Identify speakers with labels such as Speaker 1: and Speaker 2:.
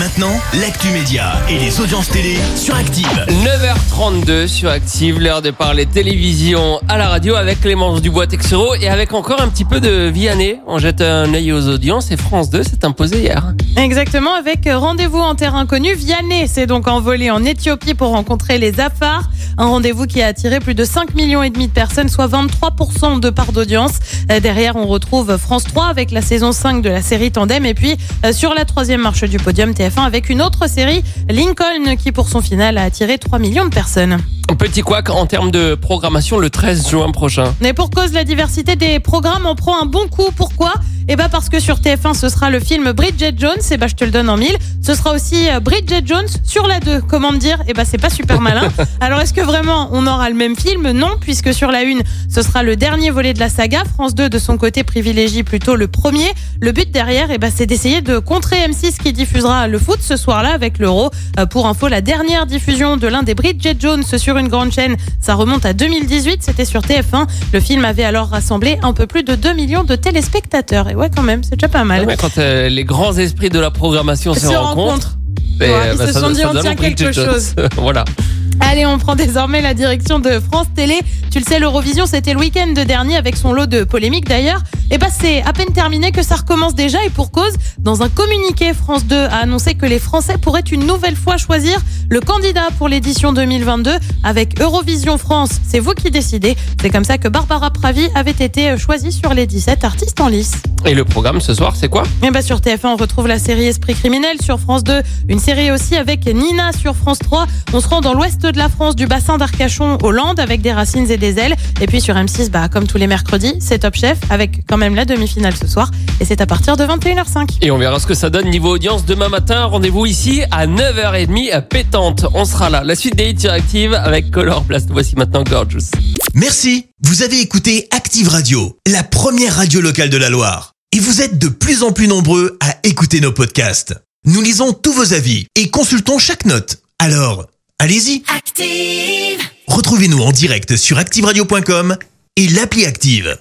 Speaker 1: Maintenant, l'actu média et les audiences télé sur Active.
Speaker 2: 9h32 sur Active, l'heure de parler télévision à la radio avec Clémence Dubois-Texero et avec encore un petit peu de Vianney. On jette un œil aux audiences et France 2 s'est imposé hier.
Speaker 3: Exactement, avec rendez-vous en terre inconnue. Vianney s'est donc envolé en Éthiopie pour rencontrer les Afars. Un rendez-vous qui a attiré plus de 5 millions et demi de personnes, soit 23% de part d'audience. Euh, Derrière, on retrouve France 3 avec la saison 5 de la série Tandem. Et puis, euh, sur la troisième marche du podium, TF1 avec une autre série, Lincoln, qui pour son final a attiré 3 millions de personnes.
Speaker 2: Petit couac en termes de programmation le 13 juin prochain.
Speaker 3: Mais pour cause la diversité des programmes, on prend un bon coup. Pourquoi? Eh ben parce que sur TF1, ce sera le film Bridget Jones. Et ben je te le donne en mille. Ce sera aussi euh, Bridget Jones sur la 2. Comment me dire? Eh ben c'est pas super malin. Alors est-ce que vraiment on aura le même film? Non, puisque sur la 1, ce sera le dernier volet de la saga. France 2 de son côté privilégie plutôt le premier. Le but derrière, eh ben c'est d'essayer de contrer M6 qui diffusera le foot ce soir-là avec l'Euro. Euh, Pour info, la dernière diffusion de l'un des Bridget Jones sur une grande chaîne, ça remonte à 2018. C'était sur TF1. Le film avait alors rassemblé un peu plus de 2 millions de téléspectateurs. Et ouais, quand même, c'est déjà pas mal.
Speaker 2: Ouais, quand euh, les grands esprits de la programmation se,
Speaker 3: Se rencontrent.
Speaker 2: ben,
Speaker 3: Ouais, ils
Speaker 2: bah,
Speaker 3: se
Speaker 2: ça-
Speaker 3: sont dit, on tient quelque chose.
Speaker 2: voilà.
Speaker 3: Allez, on prend désormais la direction de France Télé. Tu le sais, l'Eurovision, c'était le week-end dernier avec son lot de polémiques d'ailleurs. Et bah, c'est à peine terminé que ça recommence déjà et pour cause. Dans un communiqué, France 2 a annoncé que les Français pourraient une nouvelle fois choisir le candidat pour l'édition 2022 avec Eurovision France. C'est vous qui décidez. C'est comme ça que Barbara Pravi avait été choisie sur les 17 artistes en lice.
Speaker 2: Et le programme ce soir, c'est quoi?
Speaker 3: Et bah sur TF1, on retrouve la série Esprit criminel. Sur France 2, une série aussi avec Nina sur France 3. On se rend dans l'ouest de la France, du bassin d'Arcachon, Hollande, avec des racines et des ailes. Et puis sur M6, bah, comme tous les mercredis, c'est Top Chef, avec même la demi-finale ce soir. Et c'est à partir de 21h05.
Speaker 2: Et on verra ce que ça donne niveau audience demain matin. Rendez-vous ici à 9h30 à Pétante. On sera là. La suite des hits Active avec Color Blast. Voici maintenant Gorgeous.
Speaker 1: Merci. Vous avez écouté Active Radio, la première radio locale de la Loire. Et vous êtes de plus en plus nombreux à écouter nos podcasts. Nous lisons tous vos avis et consultons chaque note. Alors, allez-y.
Speaker 4: Active.
Speaker 1: Retrouvez-nous en direct sur activeradio.com et l'appli Active.